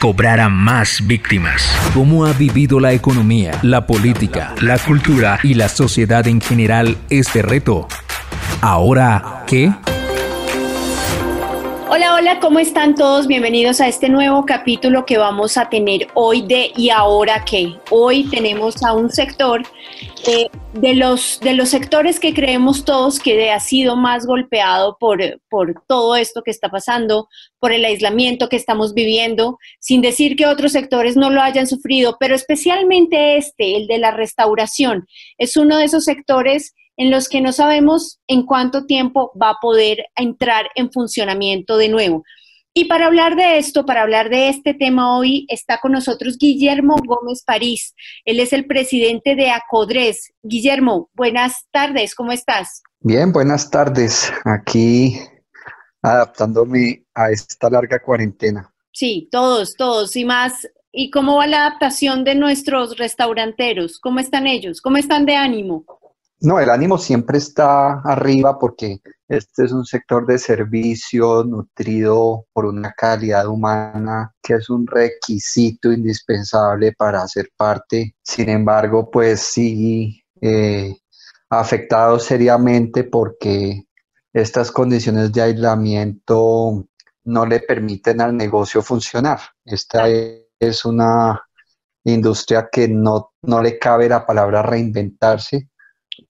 cobrara más víctimas. ¿Cómo ha vivido la economía, la política, la cultura y la sociedad en general este reto? Ahora, ¿qué? Hola, hola, ¿cómo están todos? Bienvenidos a este nuevo capítulo que vamos a tener hoy de ¿Y ahora qué? Hoy tenemos a un sector eh, de, los, de los sectores que creemos todos que ha sido más golpeado por, por todo esto que está pasando, por el aislamiento que estamos viviendo, sin decir que otros sectores no lo hayan sufrido, pero especialmente este, el de la restauración, es uno de esos sectores en los que no sabemos en cuánto tiempo va a poder entrar en funcionamiento de nuevo. Y para hablar de esto, para hablar de este tema hoy, está con nosotros Guillermo Gómez París. Él es el presidente de Acodres. Guillermo, buenas tardes, ¿cómo estás? Bien, buenas tardes. Aquí adaptándome a esta larga cuarentena. Sí, todos, todos. Y más, ¿y cómo va la adaptación de nuestros restauranteros? ¿Cómo están ellos? ¿Cómo están de ánimo? No, el ánimo siempre está arriba porque este es un sector de servicio nutrido por una calidad humana que es un requisito indispensable para ser parte. Sin embargo, pues sí, eh, afectado seriamente porque estas condiciones de aislamiento no le permiten al negocio funcionar. Esta es una industria que no, no le cabe la palabra reinventarse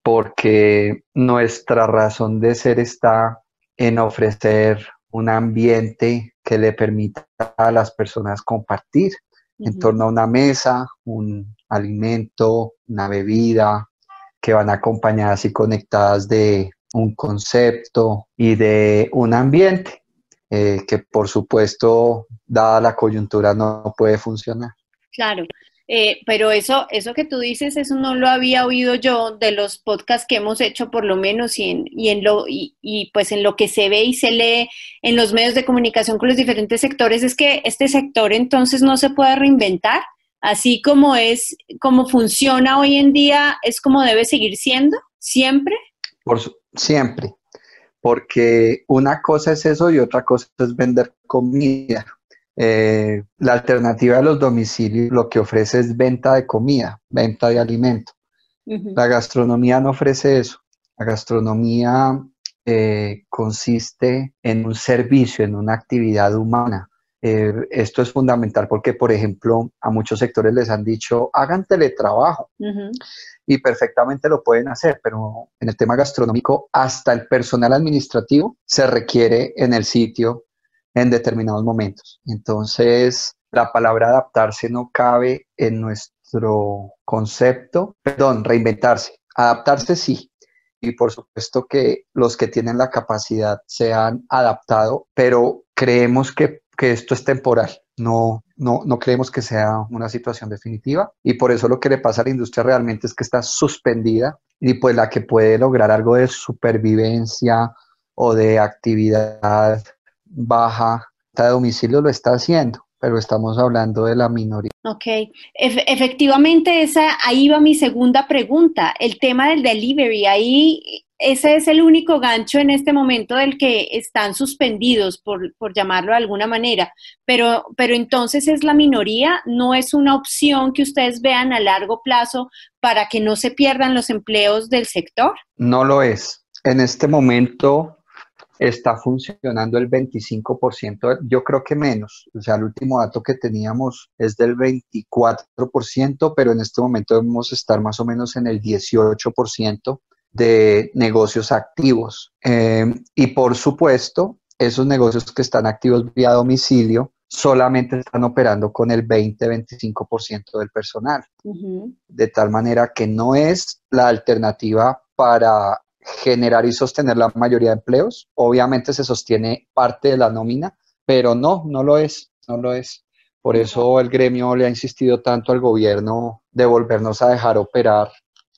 porque nuestra razón de ser está en ofrecer un ambiente que le permita a las personas compartir en torno a una mesa, un alimento, una bebida, que van acompañadas y conectadas de un concepto y de un ambiente eh, que por supuesto, dada la coyuntura, no puede funcionar. Claro, eh, pero eso, eso que tú dices, eso no lo había oído yo de los podcasts que hemos hecho por lo menos y en, y en lo, y, y, pues en lo que se ve y se lee en los medios de comunicación con los diferentes sectores, es que este sector entonces no se puede reinventar, así como es, como funciona hoy en día, es como debe seguir siendo, siempre. Por siempre, porque una cosa es eso y otra cosa es vender comida. Eh, la alternativa de los domicilios lo que ofrece es venta de comida, venta de alimento. La gastronomía no ofrece eso. La gastronomía eh, consiste en un servicio, en una actividad humana. Eh, esto es fundamental porque, por ejemplo, a muchos sectores les han dicho, hagan teletrabajo. Y perfectamente lo pueden hacer, pero en el tema gastronómico, hasta el personal administrativo se requiere en el sitio en determinados momentos. Entonces, la palabra adaptarse no cabe en nuestro concepto, perdón, reinventarse. Adaptarse sí. Y por supuesto que los que tienen la capacidad se han adaptado, pero creemos que, que esto es temporal. No, no, no creemos que sea una situación definitiva y por eso lo que le pasa a la industria realmente es que está suspendida y pues la que puede lograr algo de supervivencia o de actividad baja de domicilio lo está haciendo, pero estamos hablando de la minoría. Ok, efectivamente esa, ahí va mi segunda pregunta, el tema del delivery, ahí ese es el único gancho en este momento del que están suspendidos, por, por, llamarlo de alguna manera, pero, pero entonces es la minoría, no es una opción que ustedes vean a largo plazo para que no se pierdan los empleos del sector. No lo es. En este momento está funcionando el 25%, yo creo que menos, o sea, el último dato que teníamos es del 24%, pero en este momento debemos estar más o menos en el 18% de negocios activos. Eh, y por supuesto, esos negocios que están activos vía domicilio solamente están operando con el 20-25% del personal. De tal manera que no es la alternativa para generar y sostener la mayoría de empleos. Obviamente se sostiene parte de la nómina, pero no, no lo es, no lo es. Por eso el gremio le ha insistido tanto al gobierno de volvernos a dejar operar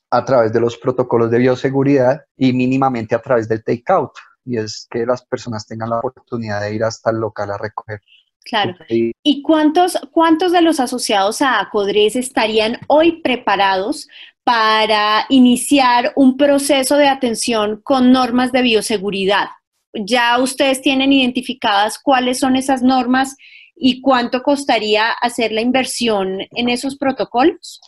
a través de los protocolos de bioseguridad y mínimamente a través del takeout. Y es que las personas tengan la oportunidad de ir hasta el local a recoger. Claro. ¿Y cuántos, cuántos de los asociados a Acodres estarían hoy preparados para iniciar un proceso de atención con normas de bioseguridad? ¿Ya ustedes tienen identificadas cuáles son esas normas y cuánto costaría hacer la inversión en esos protocolos?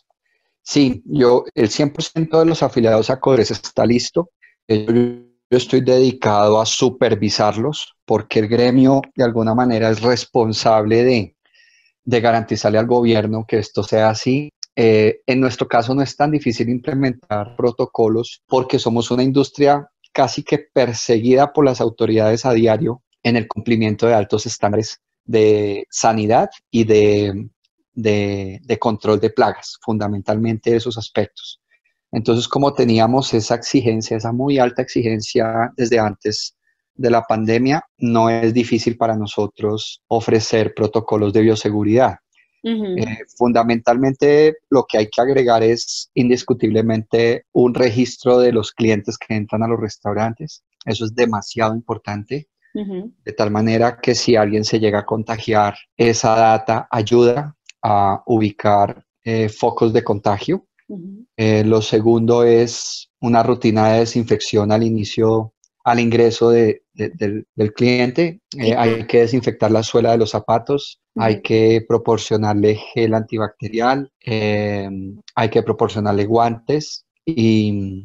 Sí, yo, el 100% de los afiliados a Codres está listo. Yo, yo estoy dedicado a supervisarlos porque el gremio de alguna manera es responsable de, de garantizarle al gobierno que esto sea así. Eh, en nuestro caso no es tan difícil implementar protocolos porque somos una industria casi que perseguida por las autoridades a diario en el cumplimiento de altos estándares de sanidad y de, de, control de plagas, fundamentalmente esos aspectos. Entonces, como teníamos esa exigencia, esa muy alta exigencia desde antes de la pandemia, no es difícil para nosotros ofrecer protocolos de bioseguridad. Eh, fundamentalmente lo que hay que agregar es indiscutiblemente un registro de los clientes que entran a los restaurantes. Eso es demasiado importante. De tal manera que si alguien se llega a contagiar, esa data ayuda a ubicar eh, focos de contagio. Eh, lo segundo es una rutina de desinfección al inicio, al ingreso del, cliente. Eh, hay que desinfectar la suela de los zapatos, hay que proporcionarle gel antibacterial, hay que proporcionarle guantes y,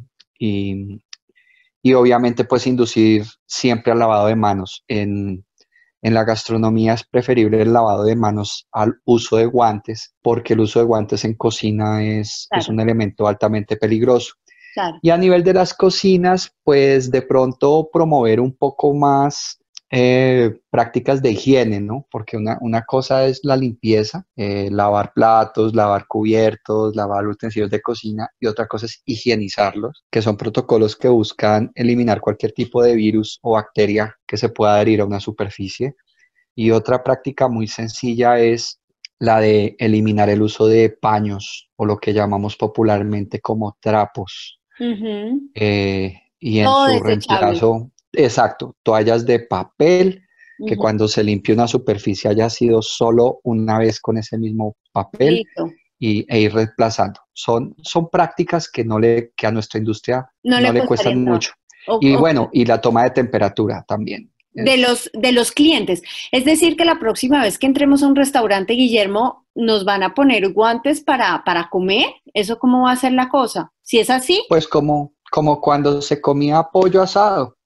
y obviamente pues inducir siempre al lavado de manos. En, la gastronomía es preferible el lavado de manos al uso de guantes porque el uso de guantes en cocina es, es un elemento altamente peligroso. Y a nivel de las cocinas, pues de pronto promover un poco más eh, prácticas de higiene, ¿no? Porque una, cosa es la limpieza, eh, lavar platos, lavar cubiertos, lavar utensilios de cocina y otra cosa es higienizarlos, que son protocolos que buscan eliminar cualquier tipo de virus o bacteria que se pueda adherir a una superficie. Y otra práctica muy sencilla es la de eliminar el uso de paños o lo que llamamos popularmente como trapos. Eh, y en su reemplazo, Exacto, toallas de papel, que cuando se limpie una superficie haya sido solo una vez con ese mismo papel y, e ir reemplazando. Son, son prácticas que, no le, que a nuestra industria no, le, cuestan mucho. y bueno, y la toma de temperatura también. De los, de los clientes. Es decir, que la próxima vez que entremos a un restaurante, Guillermo, nos van a poner guantes para, para comer. ¿Eso cómo va a ser la cosa? Si es así. Pues como, como cuando se comía pollo asado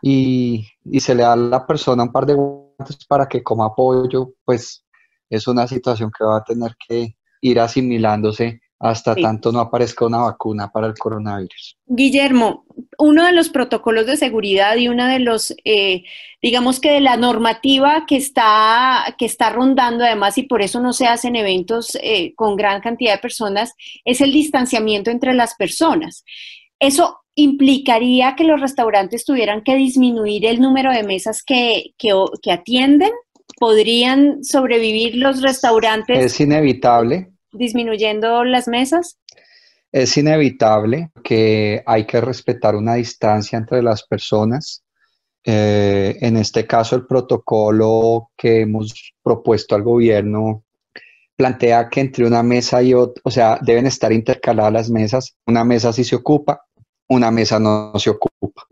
y, se le da a la persona un par de guantes para que coma apoyo, pues es una situación que va a tener que ir asimilándose hasta tanto no aparezca una vacuna para el coronavirus. Guillermo, uno de los protocolos de seguridad y uno de los, eh, digamos que de la normativa que está, que está rondando además y por eso no se hacen eventos eh, con gran cantidad de personas, es el distanciamiento entre las personas. Eso implicaría que los restaurantes tuvieran que disminuir el número de mesas que, atienden? ¿Podrían sobrevivir los restaurantes? Es inevitable. ¿Disminuyendo las mesas? Es inevitable que hay que respetar una distancia entre las personas. Eh, en este caso, el protocolo que hemos propuesto al gobierno plantea que entre una mesa y otra, o sea, deben estar intercaladas las mesas. Una mesa sí se ocupa, una mesa no se ocupa.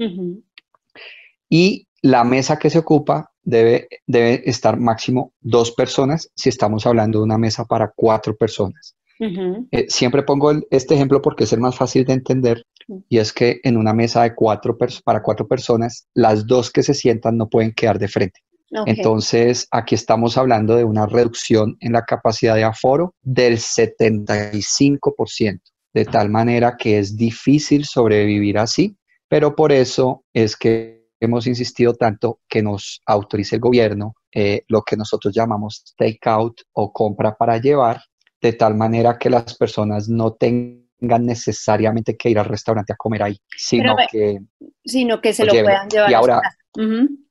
Y la mesa que se ocupa debe, debe estar máximo dos personas si estamos hablando de una mesa para cuatro personas. Eh, siempre pongo este ejemplo porque es el más fácil de entender y es que en una mesa de cuatro para cuatro personas, las dos que se sientan no pueden quedar de frente. Entonces, aquí estamos hablando de una reducción en la capacidad de aforo del 75% de tal manera que es difícil sobrevivir así, pero por eso es que hemos insistido tanto que nos autorice el gobierno eh, lo que nosotros llamamos take-out o compra para llevar, de tal manera que las personas no tengan necesariamente que ir al restaurante a comer ahí, sino que sino que se lo, puedan llevar. Y ahora,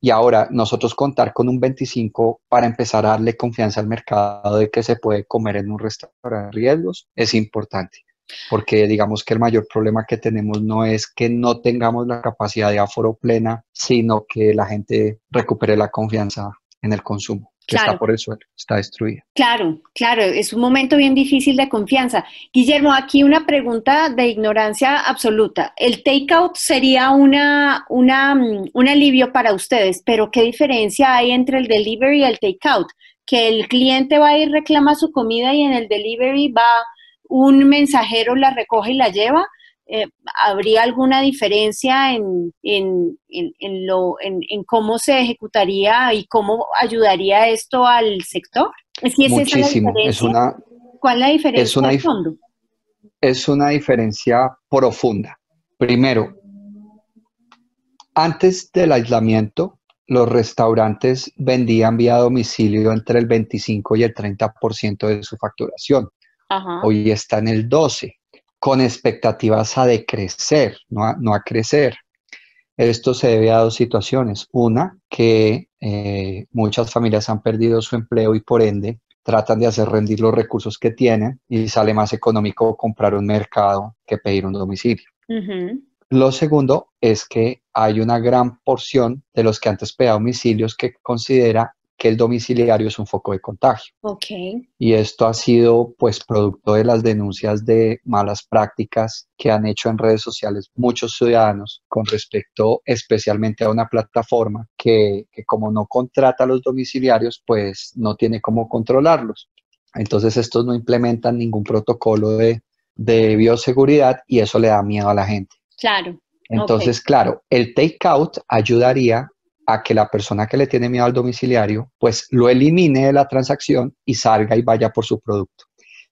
y ahora nosotros contar con un 25 para empezar a darle confianza al mercado de que se puede comer en un restaurante riesgos es importante. Porque digamos que el mayor problema que tenemos no es que no tengamos la capacidad de aforo plena, sino que la gente recupere la confianza en el consumo que está por el suelo, está destruida. Claro, claro, es un momento bien difícil de confianza. Guillermo, aquí una pregunta de ignorancia absoluta. El takeout sería una, una, un alivio para ustedes, pero ¿qué diferencia hay entre el delivery y el takeout? Que el cliente va y reclama su comida y en el delivery va un mensajero, la recoge y la lleva. Eh, ¿habría alguna diferencia en, en, en, lo, en, cómo se ejecutaría y cómo ayudaría esto al sector? ¿Es Muchísimo. Es, una, ¿Cuál es la diferencia es una, fondo? Es una diferencia profunda. Primero, antes del aislamiento, los restaurantes vendían vía domicilio entre el 25 y el 30% de su facturación. Hoy está en el 12 con expectativas a decrecer, no a, no a crecer. Esto se debe a dos situaciones. Una, que eh, muchas familias han perdido su empleo y por ende tratan de hacer rendir los recursos que tienen y sale más económico comprar un mercado que pedir un domicilio. Lo segundo es que hay una gran porción de los que antes pedían domicilios que considera que el domiciliario es un foco de contagio. Okay. Y esto ha sido pues producto de las denuncias de malas prácticas que han hecho en redes sociales muchos ciudadanos con respecto especialmente a una plataforma que, que como no contrata a los domiciliarios pues no tiene cómo controlarlos. Entonces estos no implementan ningún protocolo de, de bioseguridad y eso le da miedo a la gente. Claro. Entonces, claro, el takeout ayudaría a que la persona que le tiene miedo al domiciliario, pues lo elimine de la transacción y salga y vaya por su producto.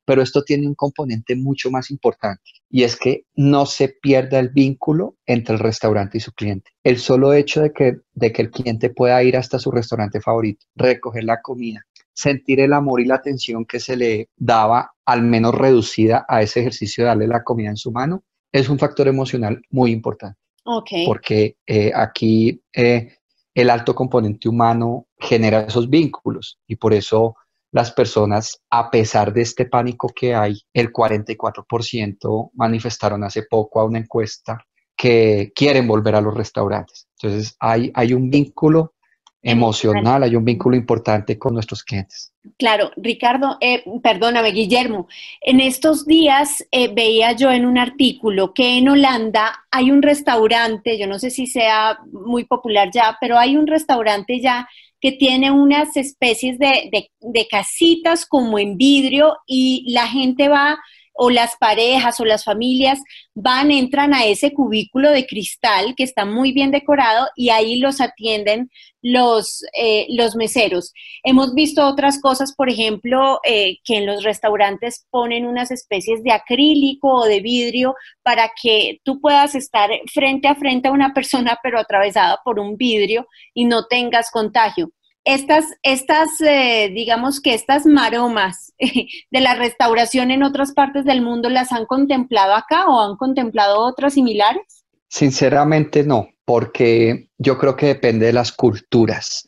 Pero esto tiene un componente mucho más importante y es que no se pierda el vínculo entre el restaurante y su cliente. El solo hecho de que, de que el cliente pueda ir hasta su restaurante favorito, recoger la comida, sentir el amor y la atención que se le daba, al menos reducida a ese ejercicio de darle la comida en su mano, es un factor emocional muy importante. Okay. Porque eh, aquí eh, el alto componente humano genera esos vínculos y por eso las personas, a pesar de este pánico que hay, el 44% manifestaron hace poco a una encuesta que quieren volver a los restaurantes. Entonces hay, hay un vínculo emocional, hay un vínculo importante con nuestros clientes. Claro, Ricardo, eh, perdóname, Guillermo, en estos días eh, veía yo en un artículo que en Holanda hay un restaurante, yo no sé si sea muy popular ya, pero hay un restaurante ya que tiene unas especies de, de casitas como en vidrio y la gente va o las parejas o las familias van, entran a ese cubículo de cristal que está muy bien decorado y ahí los atienden los, eh, los meseros. Hemos visto otras cosas, por ejemplo, eh, que en los restaurantes ponen unas especies de acrílico o de vidrio para que tú puedas estar frente a frente a una persona pero atravesada por un vidrio y no tengas contagio estas, estas eh, digamos que estas maromas de la restauración en otras partes del mundo, ¿las han contemplado acá o han contemplado otras similares? Sinceramente no, porque yo creo que depende de las culturas.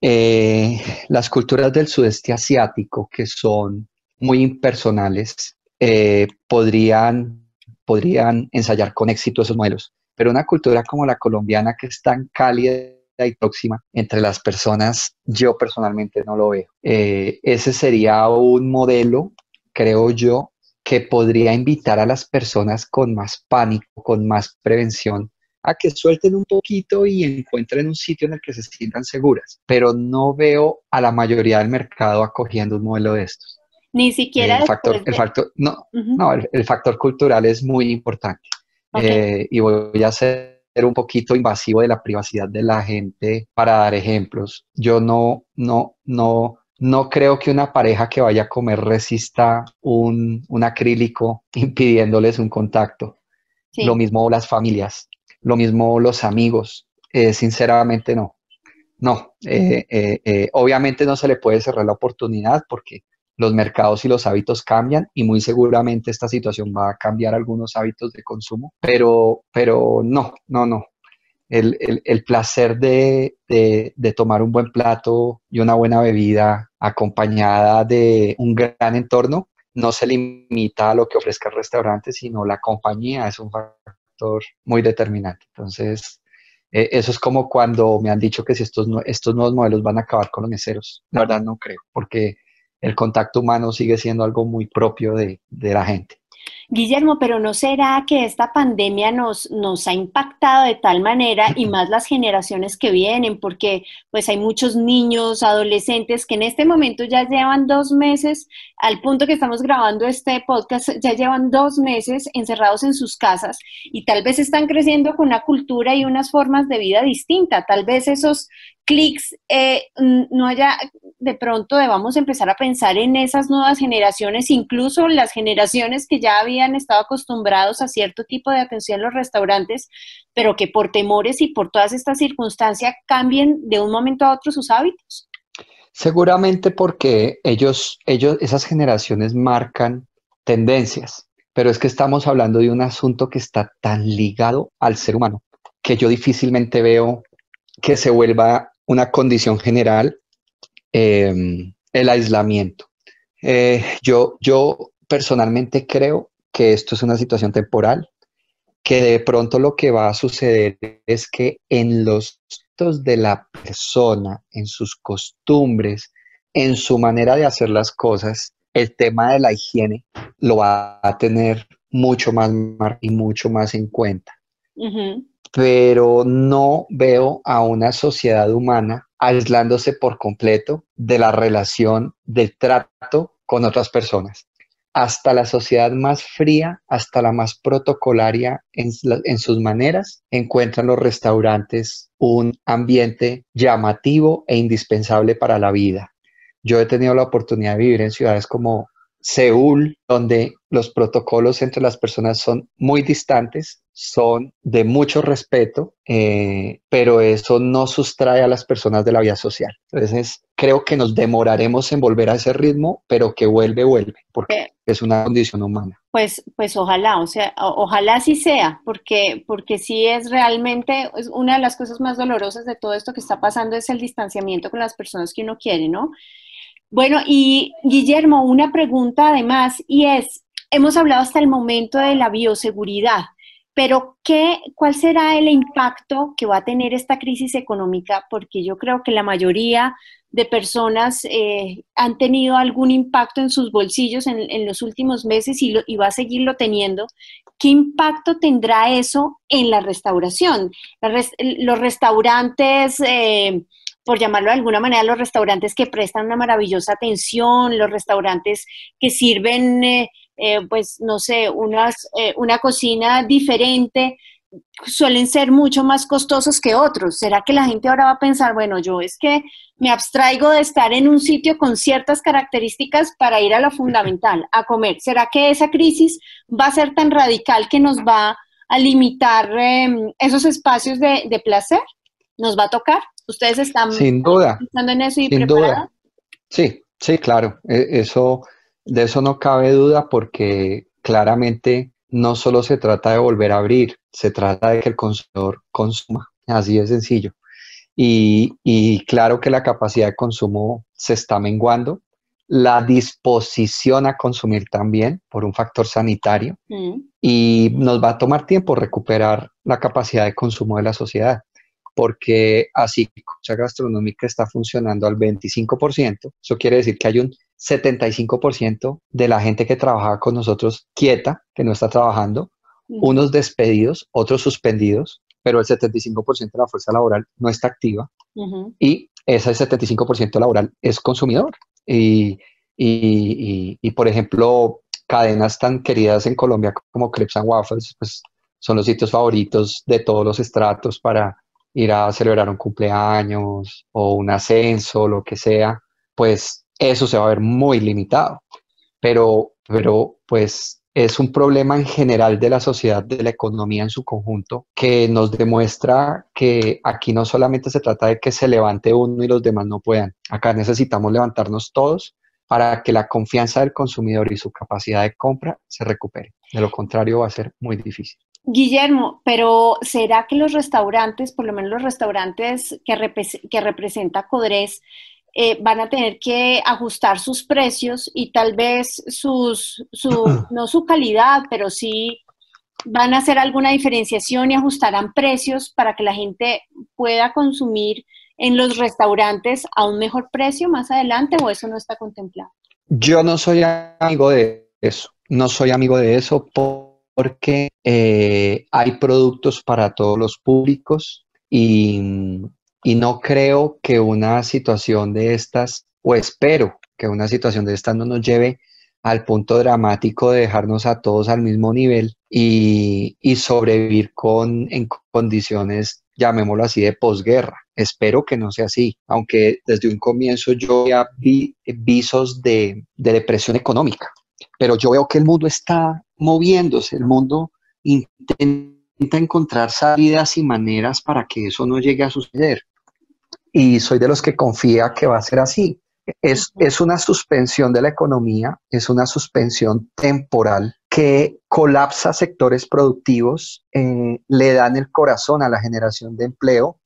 Eh, las culturas del sudeste asiático, que son muy impersonales, eh, podrían, podrían ensayar con éxito esos modelos. Pero una cultura como la colombiana, que es tan cálida y próxima entre las personas, yo personalmente no lo veo. Eh, ese sería un modelo, creo yo, que podría invitar a las personas con más pánico, con más prevención, a que suelten un poquito y encuentren un sitio en el que se sientan seguras. Pero no veo a la mayoría del mercado acogiendo un modelo de estos. Ni siquiera el factor, el factor, no, no el, factor cultural es muy importante. Eh, y voy a hacer un poquito invasivo de la privacidad de la gente para dar ejemplos. Yo no, no, no, no creo que una pareja que vaya a comer resista un, acrílico impidiéndoles un contacto. Lo mismo las familias, lo mismo los amigos. Eh, sinceramente no. No, eh, eh, obviamente no se le puede cerrar la oportunidad porque los mercados y los hábitos cambian y muy seguramente esta situación va a cambiar algunos hábitos de consumo, pero, pero no, no, no. El, placer de, tomar un buen plato y una buena bebida acompañada de un gran entorno no se limita a lo que ofrezca el restaurante, sino la compañía es un factor muy determinante. Entonces, eh, eso es como cuando me han dicho que si estos, estos nuevos modelos van a acabar con los meseros. La verdad no creo, porque el contacto humano sigue siendo algo muy propio de, de la gente. Guillermo, pero ¿no será que esta pandemia nos, nos ha impactado de tal manera y más las generaciones que vienen? Porque pues hay muchos niños, adolescentes que en este momento ya llevan dos meses, al punto que estamos grabando este podcast, ya llevan dos meses encerrados en sus casas y tal vez están creciendo con una cultura y unas formas de vida distintas. Tal vez esos clics eh, no haya, de pronto debamos empezar a pensar en esas nuevas generaciones, incluso las generaciones que ya habían estado acostumbrados a cierto tipo de atención en los restaurantes, pero que por temores y por todas estas circunstancias cambien de un momento a otro sus hábitos. Seguramente porque ellos, ellos, esas generaciones marcan tendencias, pero es que estamos hablando de un asunto que está tan ligado al ser humano que yo difícilmente veo que se vuelva una condición general, em, el aislamiento. Eh, yo, yo personalmente creo que esto es una situación temporal, que de pronto lo que va a suceder es que en los de la persona, en sus costumbres, en su manera de hacer las cosas, el tema de la higiene lo va a tener mucho más y mucho más en cuenta pero no veo a una sociedad humana aislándose por completo de la relación, del trato con otras personas. Hasta la sociedad más fría, hasta la más protocolaria en, sus maneras, encuentran los restaurantes un ambiente llamativo e indispensable para la vida. Yo he tenido la oportunidad de vivir en ciudades como Seúl, donde los protocolos entre las personas son muy distantes, son de mucho respeto, eh, pero eso no sustrae a las personas de la vida social. Entonces, creo que nos demoraremos en volver a ese ritmo, pero que vuelve, vuelve, porque es una condición humana. Pues, pues ojalá, o sea, ojalá sí sea, porque, porque sí es realmente, es una de las cosas más dolorosas de todo esto que está pasando es el distanciamiento con las personas que uno quiere, ¿no? Bueno, y Guillermo, una pregunta además, y es, hemos hablado hasta el momento de la bioseguridad, pero ¿qué, ¿cuál será el impacto que va a tener esta crisis económica? Porque yo creo que la mayoría de personas eh, han tenido algún impacto en sus bolsillos en, los últimos meses y, va a seguirlo teniendo. ¿Qué impacto tendrá eso en la restauración? los restaurantes... Eh, por llamarlo de alguna manera, los restaurantes que prestan una maravillosa atención, los restaurantes que sirven, eh, eh, pues, no sé, unas, eh, una cocina diferente, suelen ser mucho más costosos que otros. ¿Será que la gente ahora va a pensar, bueno, yo es que me abstraigo de estar en un sitio con ciertas características para ir a lo fundamental, a comer? ¿Será que esa crisis va a ser tan radical que nos va a limitar em, esos espacios de, de placer? ¿Nos va a tocar? ¿Ustedes están sin duda, pensando en eso y sin Duda. Sí, sí, claro. E, eso, de eso no cabe duda porque claramente no solo se trata de volver a abrir, se trata de que el consumidor consuma. Así de sencillo. Y, y claro que la capacidad de consumo se está menguando, la disposición a consumir también por un factor sanitario mm. y nos va a tomar tiempo recuperar la capacidad de consumo de la sociedad porque así la gastronómica está funcionando al 25%, eso quiere decir que hay un 75% de la gente que trabajaba con nosotros quieta, que no está trabajando, unos despedidos, otros suspendidos, pero el 75% de la fuerza laboral no está activa y ese 75% laboral es consumidor. Y, y, y, por ejemplo, cadenas tan queridas en Colombia como Crepes and Waffles, pues son los sitios favoritos de todos los estratos para ir a celebrar un cumpleaños o un ascenso, lo que sea, pues eso se va a ver muy limitado. Pero, pero pues es un problema en general de la sociedad, de la economía en su conjunto, que nos demuestra que aquí no solamente se trata de que se levante uno y los demás no puedan. Acá necesitamos levantarnos todos para que la confianza del consumidor y su capacidad de compra se recupere. De lo contrario va a ser muy difícil. Guillermo, pero ¿será que los restaurantes, por lo menos los restaurantes que, que representa Codres, eh, van a tener que ajustar sus precios y tal vez sus, su, no su calidad, pero sí van a hacer alguna diferenciación y ajustarán precios para que la gente pueda consumir en los restaurantes a un mejor precio más adelante o eso no está contemplado? Yo no soy amigo de eso, no soy amigo de eso porque eh, hay productos para todos los públicos y, y no creo que una situación de estas, o espero que una situación de estas no nos lleve al punto dramático de dejarnos a todos al mismo nivel y, sobrevivir con, en condiciones, llamémoslo así, de posguerra. Espero que no sea así, aunque desde un comienzo yo ya vi visos de, de depresión económica, pero yo veo que el mundo está moviéndose, el mundo intenta encontrar salidas y maneras para que eso no llegue a suceder. Y soy de los que confía que va a ser así. Es, es, una suspensión de la economía, es una suspensión temporal que colapsa sectores productivos, eh, le dan el corazón a la generación de empleo,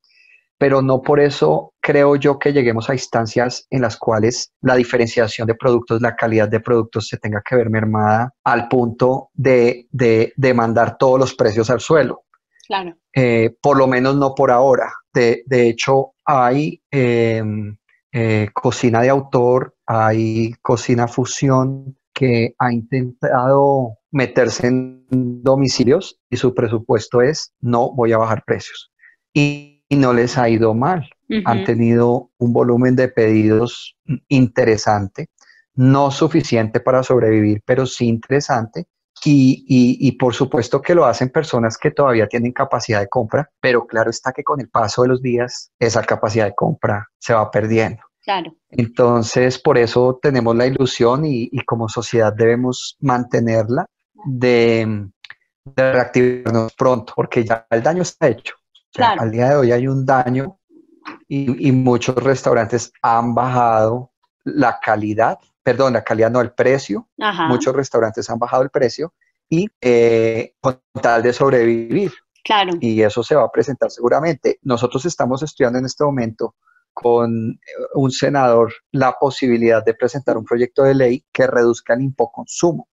pero no por eso creo yo que lleguemos a instancias en las cuales la diferenciación de productos, la calidad de productos se tenga que ver mermada al punto de, de, mandar todos los precios al suelo. Claro. Eh, por lo menos no por ahora. De, de hecho, hay em, eh, cocina de autor, hay cocina fusión que ha intentado meterse en domicilios y su presupuesto es no voy a bajar precios. Y, no les ha ido mal. Han tenido un volumen de pedidos interesante, no suficiente para sobrevivir, pero sí interesante. Y, y, por supuesto que lo hacen personas que todavía tienen capacidad de compra, pero claro está que con el paso de los días esa capacidad de compra se va perdiendo. Claro. Entonces, por eso tenemos la ilusión y, como sociedad debemos mantenerla de, reactivarnos pronto, porque ya el daño está hecho. Al día de hoy hay un daño y, muchos restaurantes han bajado la calidad, perdón, la calidad no, el precio. Muchos restaurantes han bajado el precio y eh, con tal de sobrevivir. Claro. Y eso se va a presentar seguramente. Nosotros estamos estudiando en este momento con eh, un senador la posibilidad de presentar un proyecto de ley que reduzca el impoconsumo,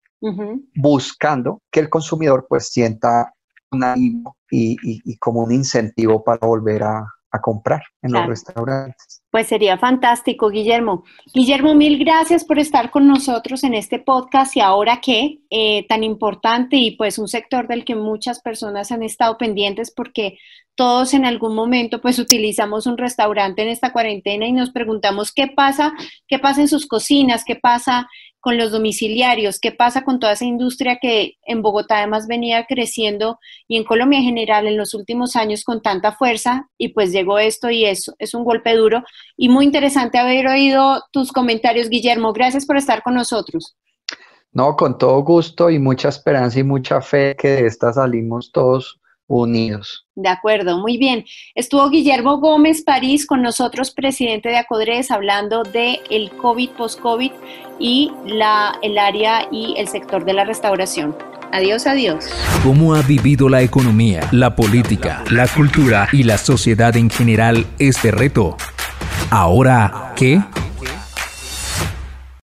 buscando que el consumidor pues sienta un ánimo y, como un incentivo para volver a, comprar en los restaurantes. Pues sería fantástico, Guillermo. Guillermo, mil gracias por estar con nosotros en este podcast y ahora qué, eh, tan importante y pues un sector del que muchas personas han estado pendientes porque todos en algún momento pues utilizamos un restaurante en esta cuarentena y nos preguntamos qué pasa, qué pasa en sus cocinas, qué pasa con los domiciliarios, qué pasa con toda esa industria que en Bogotá además venía creciendo y en Colombia en general en los últimos años con tanta fuerza y pues llegó esto y eso es un golpe duro y muy interesante haber oído tus comentarios, Guillermo. Gracias por estar con nosotros. No, con todo gusto y mucha esperanza y mucha fe que de esta salimos todos unidos. De acuerdo, muy bien. Estuvo Guillermo Gómez París con nosotros, presidente de Acodres, hablando de el COVID, post-COVID y la, el área y el sector de la restauración. Adiós, adiós. ¿Cómo ha vivido la economía, la política, la cultura y la sociedad en general este reto? Ahora, ¿qué?